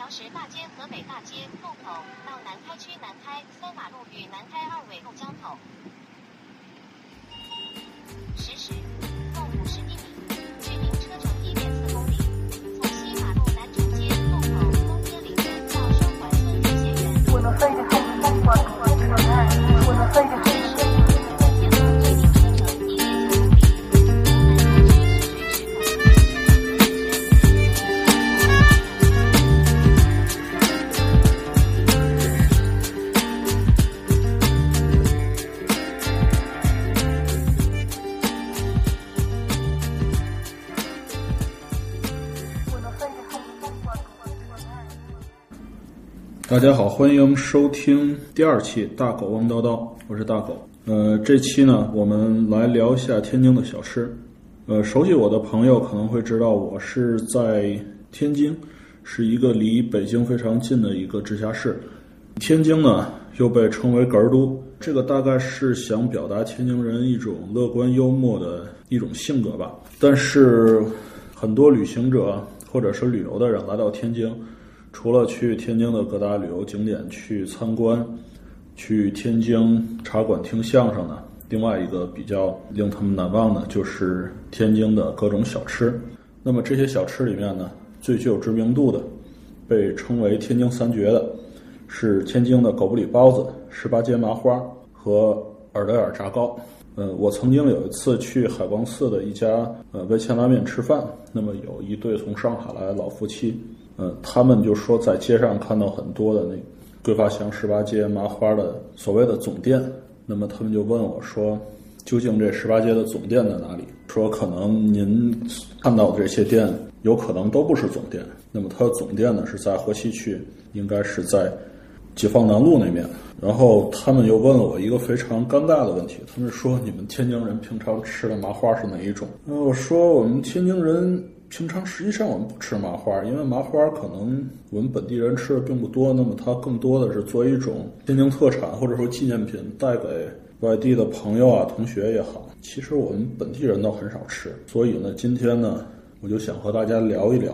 条石大街河北大街路口到南开区南开三马路与南开二纬路交口。实时，共五十一米，距您车程一点四公里。从大家好，欢迎收听第二期《大狗汪叨叨》，我是大狗。呃，这期呢，我们来聊一下天津的小吃。呃，熟悉我的朋友可能会知道，我是在天津，是一个离北京非常近的一个直辖市。天津呢，又被称为“哏儿都”，这个大概是想表达天津人一种乐观幽默的一种性格吧。但是，很多旅行者或者是旅游的人来到天津，除了去天津的各大旅游景点去参观，去天津茶馆听相声呢，另外一个比较令他们难忘的就是天津的各种小吃。那么这些小吃里面呢，最具有知名度的，被称为天津三绝的，是天津的狗不理包子、十八街麻花和耳朵眼炸糕。呃，我曾经有一次去海光寺的一家呃味千拉面吃饭，那么有一对从上海来的老夫妻，呃，他们就说在街上看到很多的那桂发祥十八街麻花的所谓的总店，那么他们就问我说，究竟这十八街的总店在哪里？说可能您看到的这些店有可能都不是总店，那么它的总店呢是在河西区，应该是在解放南路那面。然后他们又问了我一个非常尴尬的问题，他们说你们天津人平常吃的麻花是哪一种？呃，我说我们天津人平常实际上我们不吃麻花，因为麻花可能我们本地人吃的并不多，那么它更多的是作为一种天津特产或者说纪念品带给外地的朋友啊、同学也好。其实我们本地人都很少吃，所以呢，今天呢，我就想和大家聊一聊，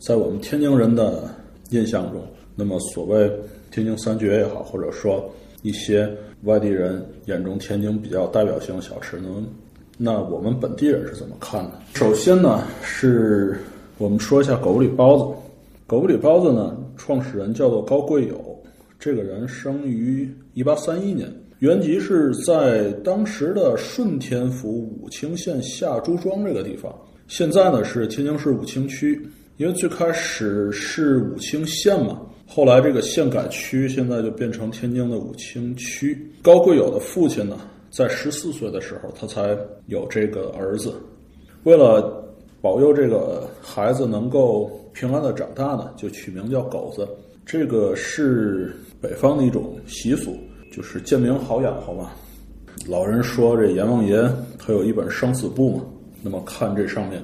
在我们天津人的印象中，那么所谓天津三绝也好，或者说一些外地人眼中天津比较代表性的小吃，能那我们本地人是怎么看的？首先呢，是我们说一下狗不理包子。狗不理包子呢，创始人叫做高贵友，这个人生于一八三一年，原籍是在当时的顺天府武清县下朱庄这个地方，现在呢是天津市武清区。因为最开始是武清县嘛，后来这个县改区，现在就变成天津的武清区。高贵友的父亲呢，在十四岁的时候，他才有这个儿子。为了保佑这个孩子能够平安的长大呢，就取名叫狗子。这个是北方的一种习俗，就是贱名好养活嘛。老人说这阎王爷他有一本生死簿嘛，那么看这上面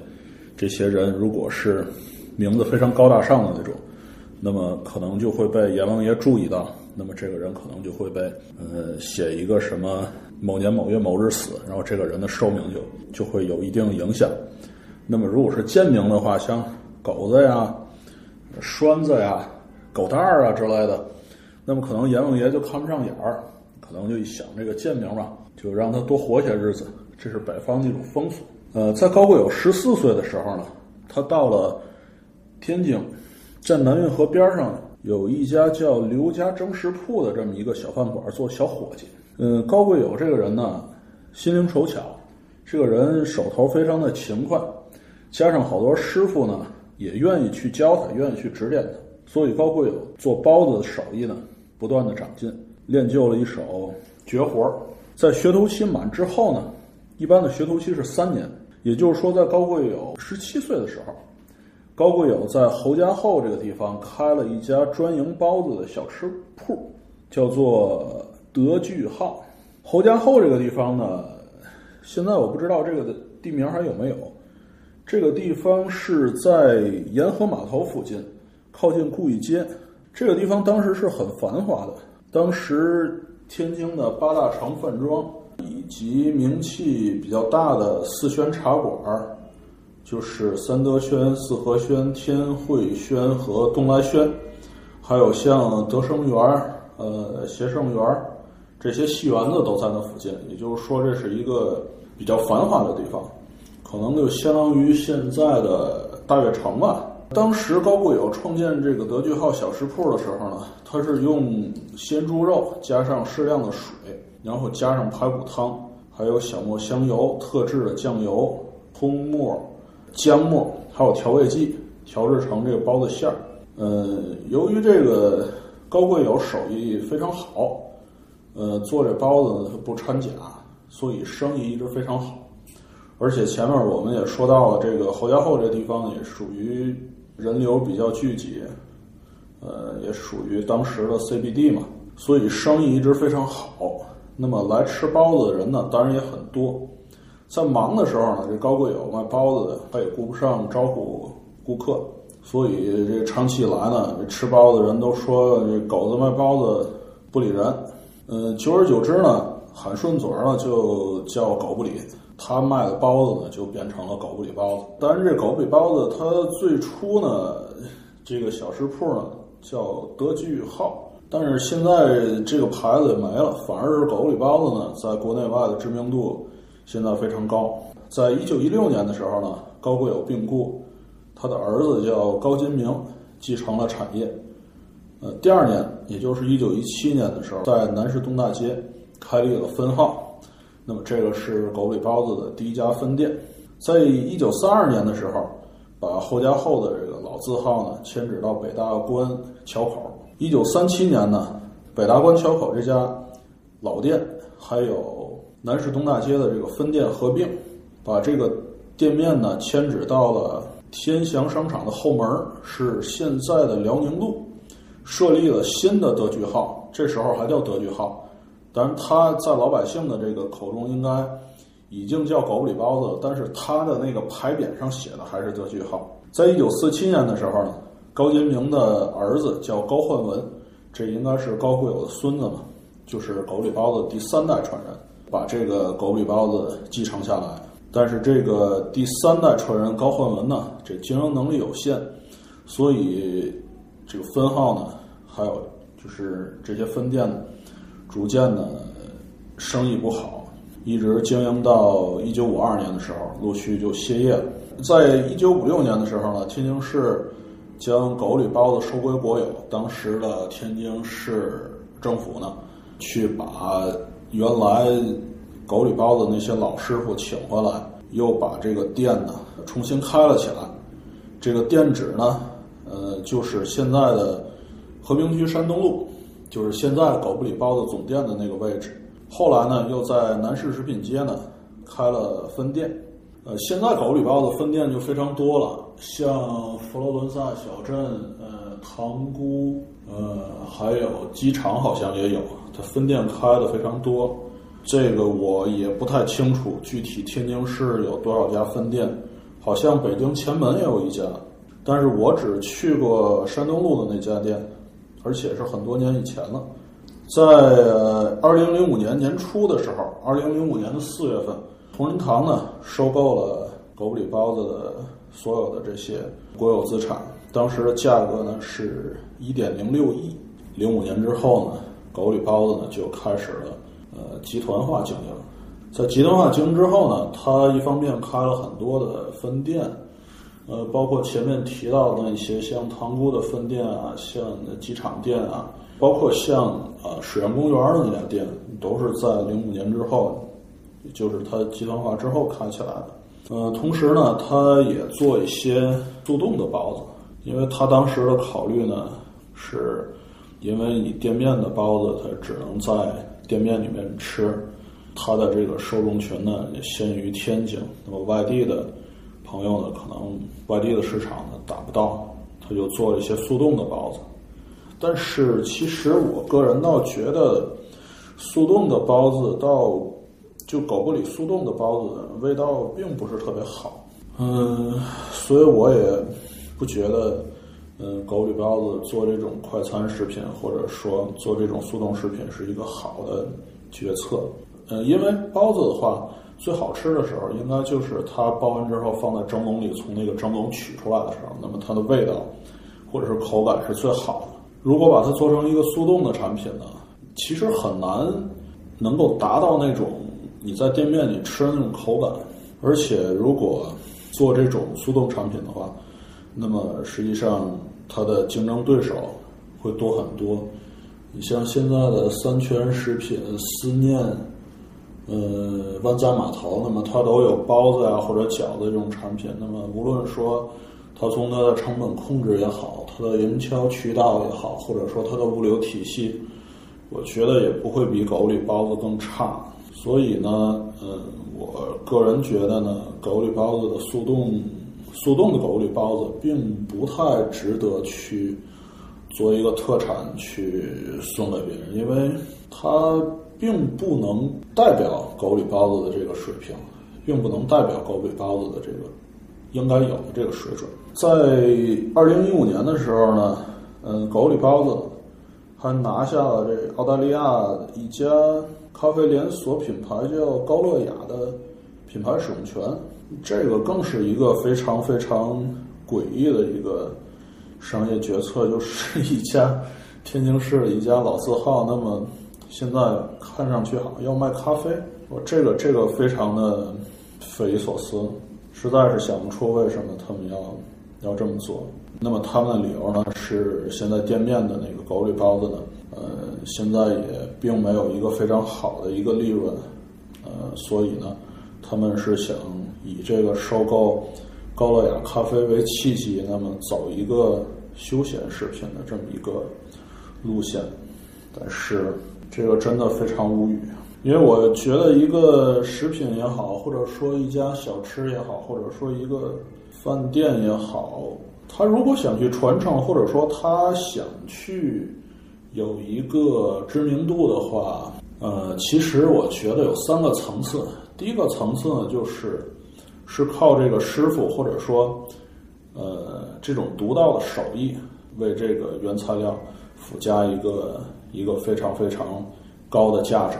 这些人如果是名字非常高大上的那种，那么可能就会被阎王爷注意到，那么这个人可能就会被呃写一个什么某年某月某日死，然后这个人的寿命就就会有一定影响。那么如果是贱名的话，像狗子呀、栓子呀、狗蛋儿啊之类的，那么可能阎王爷就看不上眼儿，可能就想这个贱名嘛，就让他多活些日子，这是北方的一种风俗。呃，在高贵友十四岁的时候呢，他到了天津，在南运河边上有一家叫刘家蒸食铺的这么一个小饭馆做小伙计。嗯，高贵友这个人呢，心灵手巧，这个人手头非常的勤快，加上好多师傅呢也愿意去教他，愿意去指点他，所以高贵友做包子的手艺呢不断的长进，练就了一手绝活儿。在学徒期满之后呢，一般的学徒期是三年，也就是说，在高贵友十七岁的时候，高贵友在侯家后这个地方开了一家专营包子的小吃铺，叫做德聚号。侯家后这个地方呢，现在我不知道这个的地名还有没有。这个地方是在沿河码头附近，靠近顾义街。这个地方当时是很繁华的，当时天津的八大城饭庄以及名气比较大的四轩茶馆，就是三德轩、四合轩、天惠轩和东来轩，还有像德生园、呃协盛园这些戏园子都在那附近。也就是说，这是一个比较繁华的地方，可能就相当于现在的大悦城吧。当时高贵友创建这个德聚号小食铺的时候呢，他是用鲜猪肉加上适量的水，然后加上排骨汤，还有小磨香油、特制的酱油、葱末、姜末，还有调味剂，调制成这个包子馅儿。呃，由于这个高贵友手艺非常好，呃，做这包子呢它不掺假，所以生意一直非常好。而且前面我们也说到了，这个侯家后这地方也属于人流比较聚集，呃，也属于当时的 CBD 嘛，所以生意一直非常好。那么来吃包子的人呢，当然也很多。在忙的时候呢，这高贵友卖包子的他也顾不上招呼顾客，所以这长期以来呢，这吃包子的人都说这狗子卖包子不理人。嗯，久而久之呢，喊顺嘴儿呢就叫狗不理。他卖的包子呢，就变成了狗不理包子。当然，这狗不理包子它最初呢，这个小食铺呢叫德聚号，但是现在这个牌子也没了，反而是狗不理包子呢，在国内外的知名度现在非常高。在一九一六年的时候呢，高贵友病故，他的儿子叫高金明继承了产业。呃，第二年，也就是一九一七年的时候，在南市东大街开立了分号。那么这个是狗不理包子的第一家分店，在一九三二年的时候，把后家后的这个老字号呢迁址到北大关桥口。一九三七年呢，北大关桥口这家老店还有南市东大街的这个分店合并，把这个店面呢迁址到了天祥商场的后门，是现在的辽宁路，设立了新的德聚号，这时候还叫德聚号。当然，他在老百姓的这个口中应该已经叫狗不理包子了，但是他的那个牌匾上写的还是德聚号。在一九四七年的时候呢，高金明的儿子叫高焕文，这应该是高贵友的孙子嘛，就是狗不理包子第三代传人，把这个狗不理包子继承下来。但是这个第三代传人高焕文呢，这经营能力有限，所以这个分号呢，还有就是这些分店呢。逐渐的，生意不好，一直经营到一九五二年的时候，陆续就歇业了。在一九五六年的时候呢，天津市将狗里包子收归国有。当时的天津市政府呢，去把原来狗里包子那些老师傅请回来，又把这个店呢重新开了起来。这个店址呢，就是现在的和平区山东路。就是现在狗不理包子总店的那个位置，后来呢又在南市食品街呢开了分店，呃，现在狗不理包子分店就非常多了，像佛罗伦萨小镇、呃塘沽、呃还有机场好像也有，它分店开的非常多。这个我也不太清楚具体天津市有多少家分店，好像北京前门也有一家，但是我只去过山东路的那家店。而且是很多年以前了，在二零零五年年初的时候，二零零五年的四月份，同仁堂呢收购了狗不理包子的所有的这些国有资产，当时的价格呢是一点零六亿。零五年之后呢，狗不理包子呢就开始了呃集团化经营，在集团化经营之后呢，它一方面开了很多的分店。呃，包括前面提到的那些像塘沽的分店啊，像机场店啊，包括像啊水上公园的那家店，都是在零五年之后，就是它集团化之后开起来的。呃，同时呢，它也做一些速冻的包子，因为它当时的考虑呢，是因为你店面的包子它只能在店面里面吃，它的这个受众群呢也限于天津，那么外地的。朋友呢，可能外地的市场呢达不到，他就做了一些速冻的包子。但是其实我个人倒觉得，速冻的包子到就狗不理速冻的包子味道并不是特别好。嗯，所以我也不觉得，嗯，狗不理包子做这种快餐食品或者说做这种速冻食品是一个好的决策。嗯，因为包子的话。最好吃的时候，应该就是它包完之后放在蒸笼里，从那个蒸笼取出来的时候，那么它的味道或者是口感是最好的。如果把它做成一个速冻的产品呢，其实很难能够达到那种你在店面里吃的那种口感。而且如果做这种速冻产品的话，那么实际上它的竞争对手会多很多。你像现在的三全食品、思念。呃，万家码头，那么它都有包子呀或者饺子这种产品。那么无论说它从它的成本控制也好，它的营销渠道也好，或者说它的物流体系，我觉得也不会比狗里包子更差。所以呢，呃，我个人觉得呢，狗里包子的速冻速冻的狗里包子并不太值得去做一个特产去送给别人，因为它。并不能代表狗里包子的这个水平，并不能代表狗里包子的这个应该有的这个水准。在二零一五年的时候呢，嗯，狗里包子还拿下了这澳大利亚一家咖啡连锁品牌叫高乐雅的品牌使用权，这个更是一个非常非常诡异的一个商业决策，就是一家天津市的一家老字号，那么。现在看上去好像要卖咖啡，我这个这个非常的匪夷所思，实在是想不出为什么他们要要这么做。那么他们的理由呢是现在店面的那个狗里包子呢，呃，现在也并没有一个非常好的一个利润，呃，所以呢，他们是想以这个收购高乐雅咖啡为契机，那么走一个休闲食品的这么一个路线，但是。这个真的非常无语，因为我觉得一个食品也好，或者说一家小吃也好，或者说一个饭店也好，他如果想去传承，或者说他想去有一个知名度的话，呃，其实我觉得有三个层次。第一个层次呢，就是是靠这个师傅，或者说呃这种独到的手艺，为这个原材料附加一个。一个非常非常高的价值，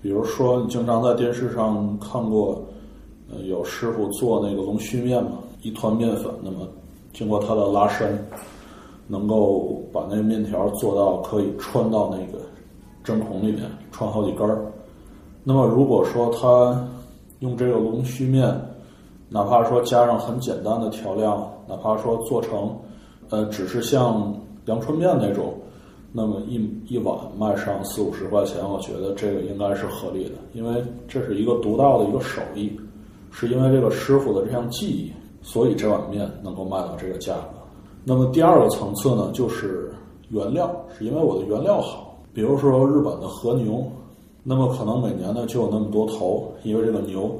比如说你经常在电视上看过，呃，有师傅做那个龙须面嘛，一团面粉，那么经过他的拉伸，能够把那个面条做到可以穿到那个针孔里面，穿好几根儿。那么如果说他用这个龙须面，哪怕说加上很简单的调料，哪怕说做成，呃，只是像阳春面那种。那么一一碗卖上四五十块钱，我觉得这个应该是合理的，因为这是一个独到的一个手艺，是因为这个师傅的这项技艺，所以这碗面能够卖到这个价格。那么第二个层次呢，就是原料，是因为我的原料好，比如说日本的和牛，那么可能每年呢就有那么多头，因为这个牛，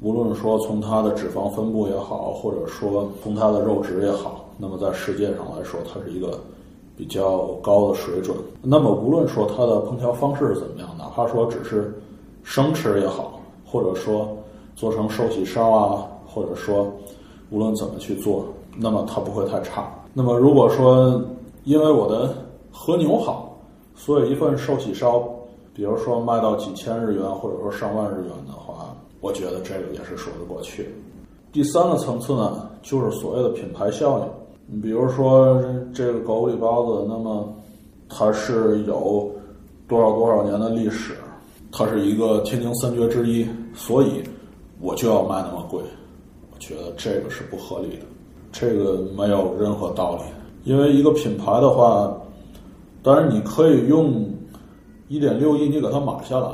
无论说从它的脂肪分布也好，或者说从它的肉质也好，那么在世界上来说，它是一个。比较高的水准。那么，无论说它的烹调方式是怎么样，哪怕说只是生吃也好，或者说做成寿喜烧啊，或者说无论怎么去做，那么它不会太差。那么，如果说因为我的和牛好，所以一份寿喜烧，比如说卖到几千日元或者说上万日元的话，我觉得这个也是说得过去。第三个层次呢，就是所谓的品牌效应。你比如说这个狗不理包子，那么它是有多少多少年的历史？它是一个天津三绝之一，所以我就要卖那么贵。我觉得这个是不合理的，这个没有任何道理。因为一个品牌的话，当然你可以用一点六亿你给它买下来，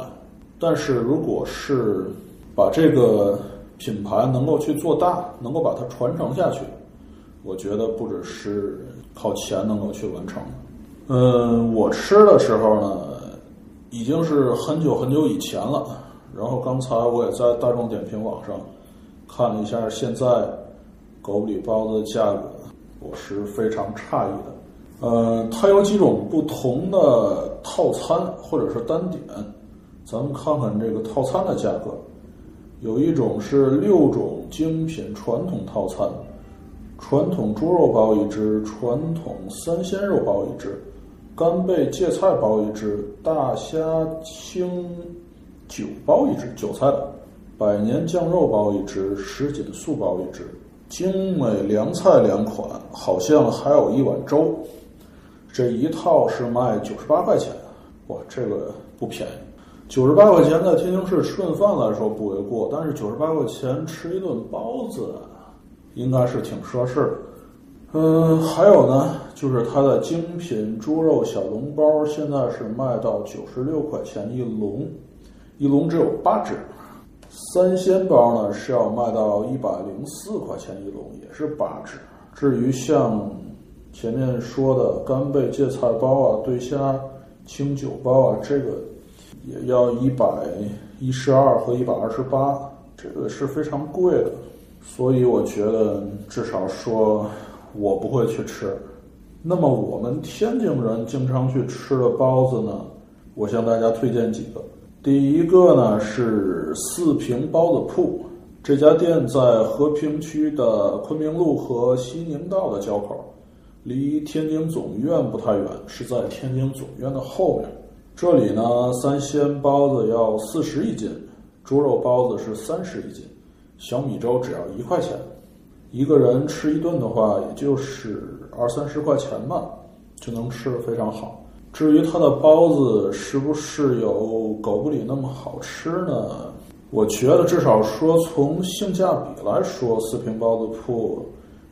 但是如果是把这个品牌能够去做大，能够把它传承下去。我觉得不只是靠钱能够去完成。嗯，我吃的时候呢，已经是很久很久以前了。然后刚才我也在大众点评网上看了一下现在狗不理包子的价格，我是非常诧异的。呃，它有几种不同的套餐或者是单点，咱们看看这个套餐的价格。有一种是六种精品传统套餐。传统猪肉包一只，传统三鲜肉包一只，干贝芥菜包一只，大虾清酒包一只，韭菜的，百年酱肉包一只，什锦素包一只，精美凉菜两款，好像还有一碗粥。这一套是卖九十八块钱，哇，这个不便宜。九十八块钱在天津市吃顿饭来说不为过，但是九十八块钱吃一顿包子，应该是挺奢侈的。嗯，还有呢，就是它的精品猪肉小笼包，现在是卖到九十六块钱一笼，一笼只有八只。三鲜包呢是要卖到一百零四块钱一笼，也是八只。至于像前面说的干贝芥菜包啊、对虾清酒包啊，这个也要一百一十二和一百二十八，这个是非常贵的。所以我觉得，至少说。我不会去吃。那么我们天津人经常去吃的包子呢，我向大家推荐几个。第一个呢是四平包子铺，这家店在和平区的昆明路和西宁道的交口，离天津总医院不太远，是在天津总医院的后面。这里呢，三鲜包子要四十一斤，猪肉包子是三十一斤，小米粥只要一块钱。一个人吃一顿的话，也就是二三十块钱吧，就能吃的非常好。至于它的包子是不是有狗不理那么好吃呢？我觉得至少说从性价比来说，四平包子铺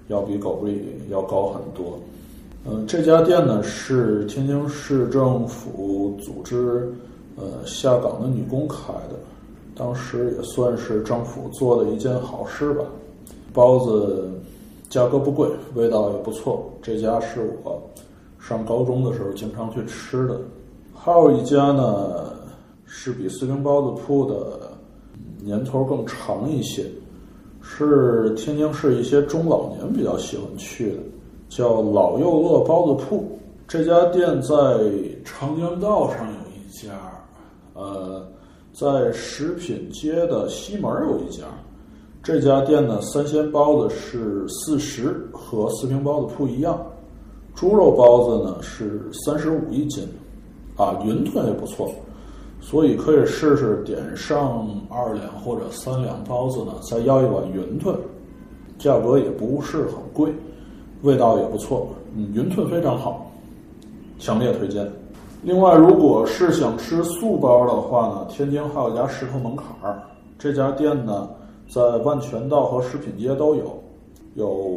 要比狗不理要高很多。嗯，这家店呢是天津市政府组织呃下岗的女工开的，当时也算是政府做的一件好事吧。包子价格不贵，味道也不错。这家是我上高中的时候经常去吃的。还有一家呢，是比四平包子铺的年头更长一些，是天津市一些中老年比较喜欢去的，叫老幼乐包子铺。这家店在长江道上有一家，呃，在食品街的西门有一家。这家店呢，三鲜包子是四十，和四平包子铺一样。猪肉包子呢是三十五一斤，啊，云吞也不错，所以可以试试点上二两或者三两包子呢，再要一碗云吞，价格也不是很贵，味道也不错，嗯，云吞非常好，强烈推荐。另外，如果是想吃素包的话呢，天津还有一家石头门槛儿，这家店呢。在万全道和食品街都有，有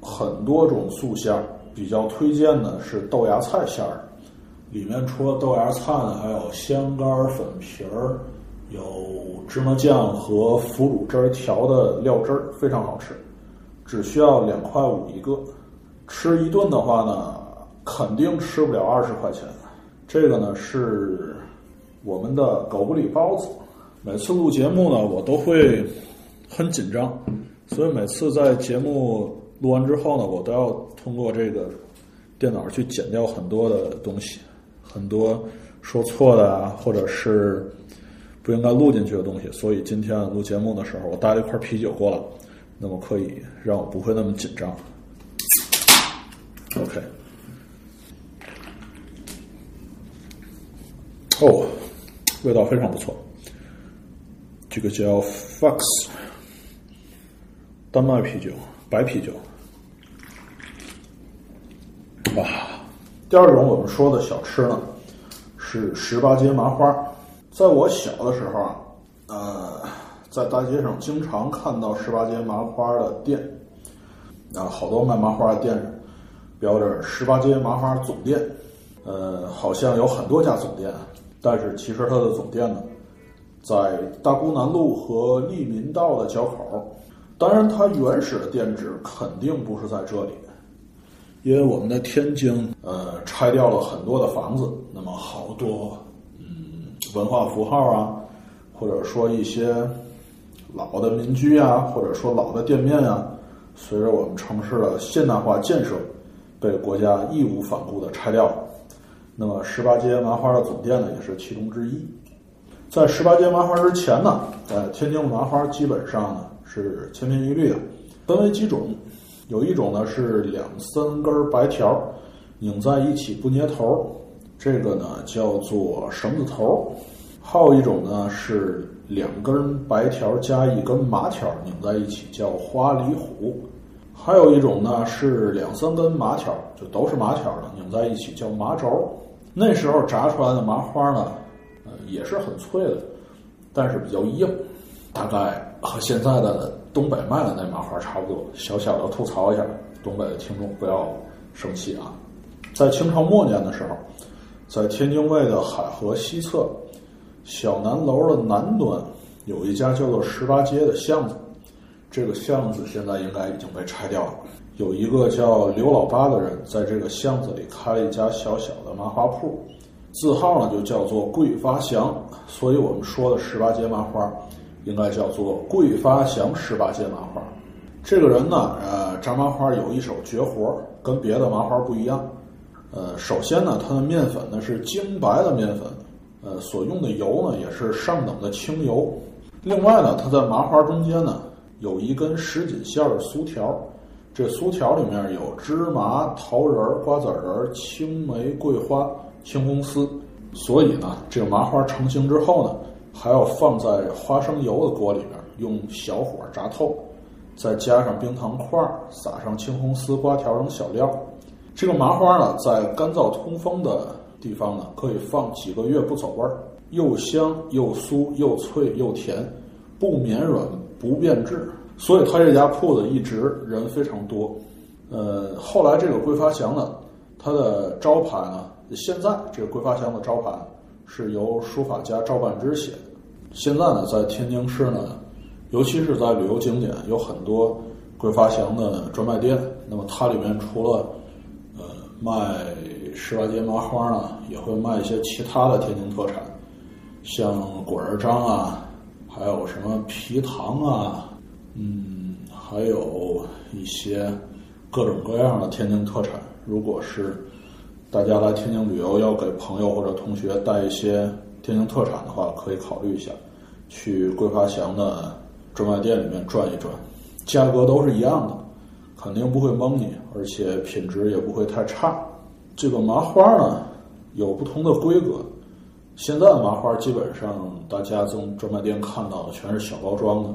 很多种素馅儿，比较推荐的是豆芽菜馅儿，里面除了豆芽菜呢，还有香干粉皮儿，有芝麻酱和腐乳汁儿调的料汁儿，非常好吃，只需要两块五一个，吃一顿的话呢，肯定吃不了二十块钱。这个呢是我们的狗不理包子，每次录节目呢，我都会。很紧张，所以每次在节目录完之后呢，我都要通过这个电脑去剪掉很多的东西，很多说错的啊，或者是不应该录进去的东西。所以今天录节目的时候，我带了一块啤酒过来，那么可以让我不会那么紧张。哦，味道非常不错，这个叫 Fox。丹麦啤酒，白啤酒。啊，第二种我们说的小吃呢，是十八街麻花。在我小的时候啊，呃，在大街上经常看到十八街麻花的店，啊，好多卖麻花的店标着“十八街麻花总店”。呃，好像有很多家总店，但是其实它的总店呢，在大沽南路和利民道的交口。当然，它原始的店址肯定不是在这里，因为我们的天津呃拆掉了很多的房子，那么好多嗯文化符号啊，或者说一些老的民居啊，或者说老的店面啊，随着我们城市的现代化建设，被国家义无反顾的拆掉了。那么十八街麻花的总店呢，也是其中之一。在十八街麻花之前呢，在天津的麻花基本上呢。是千篇一律的，分为几种，有一种呢是两三根白条拧在一起不捏头，这个呢叫做绳子头；还有一种呢是两根白条加一根麻条拧在一起，叫花里虎；还有一种呢是两三根麻条，就都是麻条的，拧在一起叫麻轴。那时候炸出来的麻花呢，呃也是很脆的，但是比较硬，大概和现在的东北卖的那麻花差不多。小小的吐槽一下，东北的听众不要生气啊。在清朝末年的时候，在天津卫的海河西侧小南楼的南端，有一家叫做十八街的巷子。这个巷子现在应该已经被拆掉了。有一个叫刘老八的人，在这个巷子里开了一家小小的麻花铺，字号呢就叫做桂发祥。所以我们说的十八街麻花，应该叫做桂发祥十八街麻花。这个人呢，呃，炸麻花有一手绝活，跟别的麻花不一样。呃，首先呢，它的面粉呢是精白的面粉，呃，所用的油呢也是上等的清油。另外呢，它在麻花中间呢有一根什锦馅的酥条，这酥条里面有芝麻、桃仁、瓜子仁、青梅、桂花、青红丝。所以呢，这个麻花成型之后呢，还要放在花生油的锅里面，用小火炸透，再加上冰糖块，撒上青红丝、瓜条等小料。这个麻花呢，在干燥通风的地方呢，可以放几个月不走味儿，又香又酥又脆又甜，不绵软不变质。所以他这家铺子一直人非常多。呃，后来这个桂发祥呢，它的招牌呢，现在这个桂发祥的招牌是由书法家赵半之写的。现在呢，在天津市呢，尤其是在旅游景点，有很多桂发祥的专卖店。那么它里面除了呃卖十八街麻花呢，也会卖一些其他的天津特产，像果仁章啊，还有什么皮糖啊，嗯，还有一些各种各样的天津特产。如果是大家来天津旅游，要给朋友或者同学带一些天津特产的话，可以考虑一下，去桂发祥的专卖店里面转一转，价格都是一样的。肯定不会蒙你，而且品质也不会太差。这个麻花呢，有不同的规格。现在麻花基本上大家从专卖店看到的全是小包装的，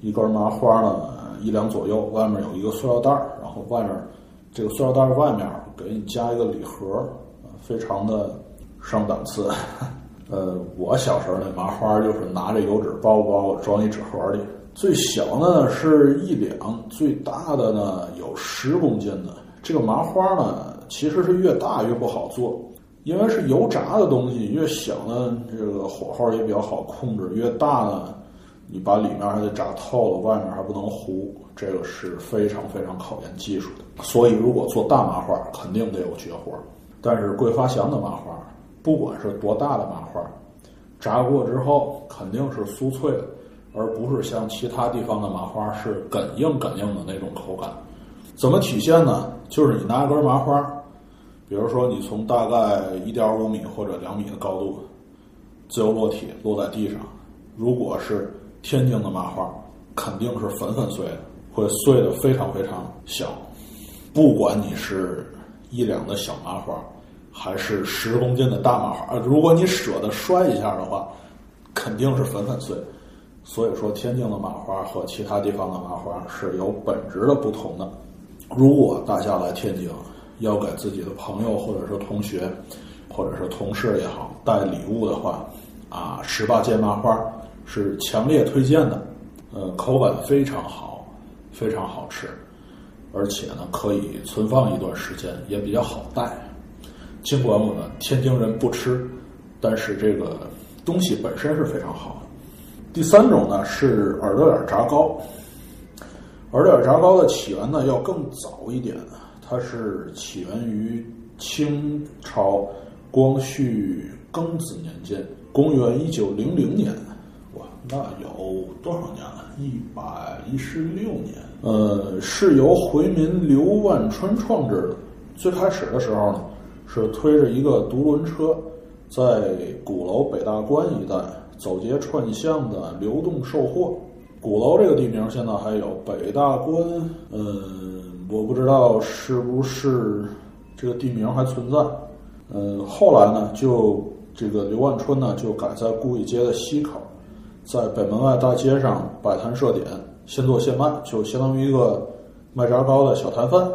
一根麻花呢一两左右，外面有一个塑料袋儿，然后外面这个塑料袋儿外面给你加一个礼盒，非常的上档次。呃，我小时候那麻花就是拿着油纸包包装一纸盒里。最小呢是一两，最大的呢有十公斤的。这个麻花呢，其实是越大越不好做，因为是油炸的东西，越小呢这个火候也比较好控制，越大呢你把里面还得炸透了，外面还不能糊，这个是非常非常考验技术的。所以如果做大麻花，肯定得有绝活。但是桂发祥的麻花，不管是多大的麻花，炸过之后肯定是酥脆的。而不是像其他地方的麻花是梗硬梗硬的那种口感，怎么体现呢？就是你拿一根麻花，比如说你从大概一点五米或者两米的高度自由落体落在地上，如果是天津的麻花，肯定是粉粉碎的，会碎的非常非常小。不管你是一两的小麻花，还是十公斤的大麻花，如果你舍得摔一下的话，肯定是粉粉碎。所以说，天津的麻花和其他地方的麻花是有本质的不同的。如果大家来天津，要给自己的朋友或者是同学，或者是同事也好带礼物的话，啊，十八街麻花是强烈推荐的。呃，口感非常好，非常好吃，而且呢可以存放一段时间，也比较好带。尽管我们天津人不吃，但是这个东西本身是非常好。第三种呢是耳朵眼炸糕，耳朵眼炸糕的起源呢要更早一点，它是起源于清朝光绪庚子年间，公元一九零零年，那有多少年了？一百一十六年。呃，是由回民刘万春创制的。最开始的时候呢，是推着一个独轮车，在鼓楼北大关一带。走街串巷的流动售货，鼓楼这个地名现在还有北大关，嗯，我不知道是不是这个地名还存在。嗯，后来呢，就这个刘万春呢就改在顾义街的西口，在北门外大街上摆摊设点，现做现卖，就相当于一个卖炸糕的小摊贩。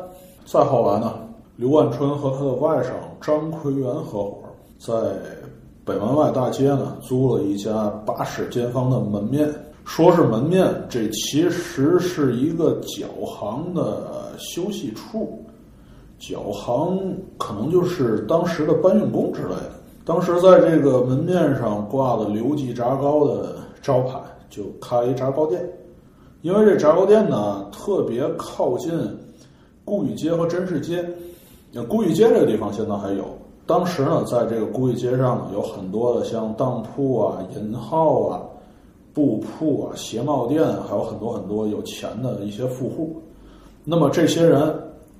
再后来呢，刘万春和他的外甥张奎元合伙，在北门外大街呢租了一家八室间房的门面。说是门面，这其实是一个脚行的休息处。脚行可能就是当时的搬运工之类的。当时在这个门面上挂了“刘记炸糕”的招牌，就开一炸糕店。因为这炸糕店呢，特别靠近顾玉街和真市街。那顾玉街这个地方现在还有。当时呢，在这个顾玉街上，有很多的像当铺啊、银号啊、布铺啊、鞋帽店，还有很多很多有钱的一些富户。那么这些人。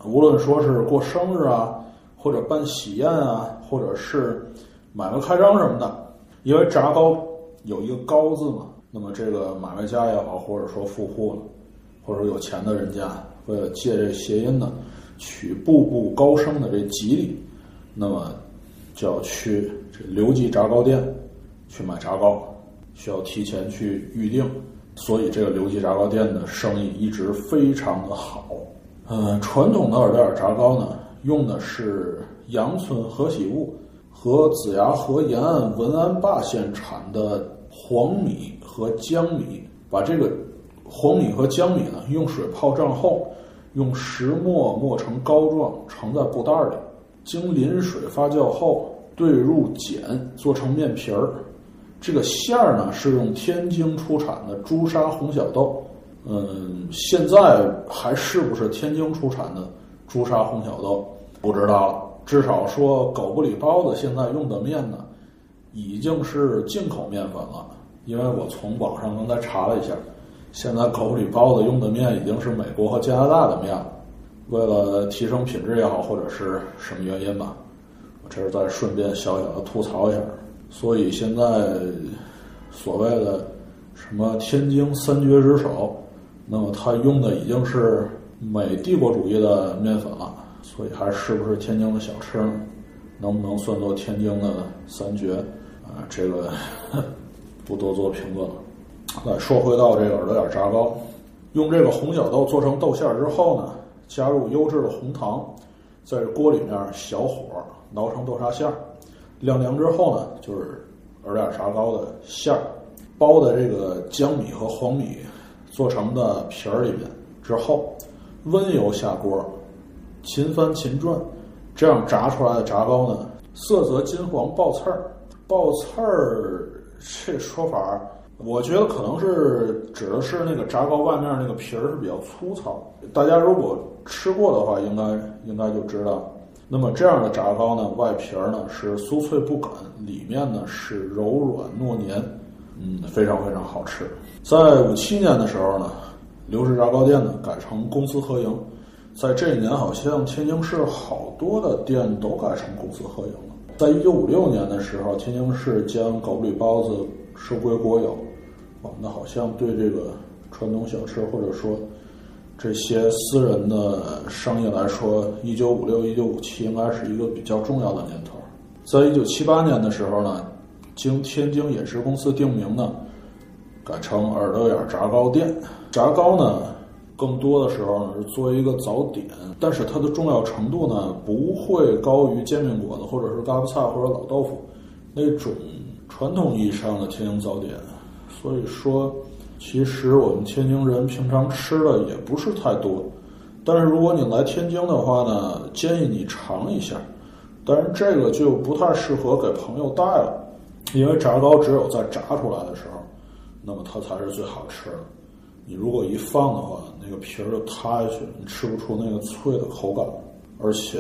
无论说是过生日啊，或者办喜宴啊，或者是买卖开张什么的，因为炸糕有一个“高”字嘛，那么这个买卖家也好，或者说富户了，或者说有钱的人家，为了借这谐音呢，取步步高升的这吉利，那么就要去这刘记炸糕店去买炸糕，需要提前去预定，所以这个刘记炸糕店的生意一直非常的好。嗯，传统的耳朵眼炸糕呢，用的是阳村和喜物和子牙河沿岸文安坝县产的黄米和江米，把这个黄米和江米呢，用水泡胀后，用石磨磨成膏状，盛在布袋里，经淋水发酵后兑入碱，做成面皮儿。这个馅儿呢，是用天津出产的朱砂红小豆。嗯，现在还是不是天津出产的朱砂红小豆？不知道了。至少说狗不理包子现在用的面呢，已经是进口面粉了。因为我从网上刚才查了一下，现在狗不理包子用的面已经是美国和加拿大的面了。为了提升品质也好，或者是什么原因吧，我这是再顺便小小的吐槽一下。所以现在所谓的什么天津三绝之首。那么他用的已经是美帝国主义的面粉了，所以还是不是天津的小吃呢？能不能算作天津的三绝？啊，这个不多做评论了。那说回到这个耳朵眼炸糕，用这个红小豆做成豆馅儿之后呢，加入优质的红糖，在锅里面小火熬成豆沙馅儿，晾凉之后呢，就是耳朵眼炸糕的馅儿，包的这个江米和黄米。做成的皮儿里面之后，温油下锅，勤翻勤转，这样炸出来的炸糕呢，色泽金黄爆刺儿。爆刺儿这说法，我觉得可能是指的是那个炸糕外面那个皮儿是比较粗糙。大家如果吃过的话，应该应该就知道。那么这样的炸糕呢，外皮儿呢是酥脆不梗，里面呢是柔软糯黏。嗯，非常非常好吃。在五七年的时候呢，刘氏炸糕店呢改成公私合营。在这一年，好像天津市好多的店都改成公私合营了。在一九五六年的时候，天津市将狗不理包子收归国有。那好像对这个传统小吃或者说这些私人的商业来说，一九五六、一九五七应该是一个比较重要的年头。在一九七八年的时候呢。经天津饮食公司定名呢，改成耳朵眼炸糕店。炸糕呢，更多的时候呢是作为一个早点，但是它的重要程度呢不会高于煎饼果子或者是嘎巴菜或者老豆腐那种传统意义上的天津早点。所以说，其实我们天津人平常吃的也不是太多。但是如果你来天津的话呢，建议你尝一下。但是这个就不太适合给朋友带了。因为炸糕只有在炸出来的时候，那么它才是最好吃的。你如果一放的话，那个皮儿就塌下去，你吃不出那个脆的口感。而且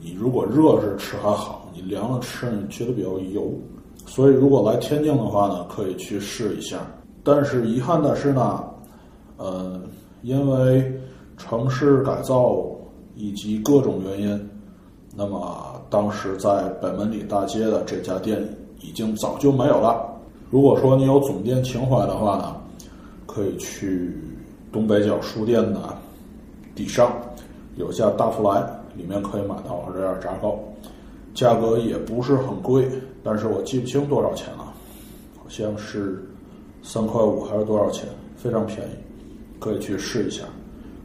你如果热着吃还好，你凉了吃你觉得比较油。所以如果来天津的话呢，可以去试一下。但是遗憾的是呢，呃，因为城市改造以及各种原因，那么当时在北门里大街的这家店。已经早就没有了。如果说你有总店情怀的话呢，可以去东北角书店的底上有家大福来，里面可以买到这样炸糕，价格也不是很贵，但是我记不清多少钱了，好像是三块五还是多少钱，非常便宜，可以去试一下。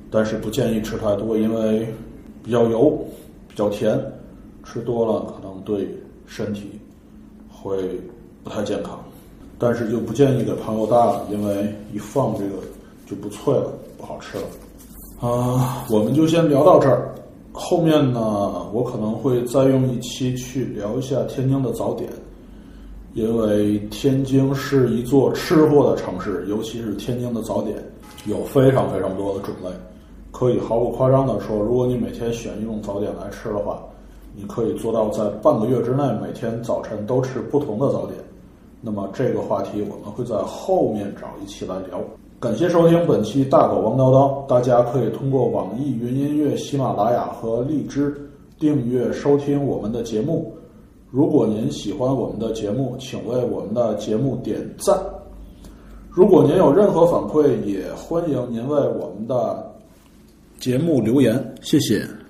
但是不建议吃太多，因为比较油、比较甜，吃多了可能对身体会不太健康。但是就不建议给朋友带了，因为一放这个就不脆了，不好吃了。啊，我们就先聊到这儿。后面呢，我可能会再用一期去聊一下天津的早点，因为天津是一座吃货的城市，尤其是天津的早点有非常非常多的种类。可以毫不夸张的说，如果你每天选一种早点来吃的话，你可以做到在半个月之内每天早晨都吃不同的早点。那么这个话题我们会在后面找一期来聊。感谢收听本期大狗王叨叨，大家可以通过网易云音乐、喜马拉雅和荔枝订阅收听我们的节目。如果您喜欢我们的节目，请为我们的节目点赞。如果您有任何反馈，也欢迎您为我们的节目留言。谢谢。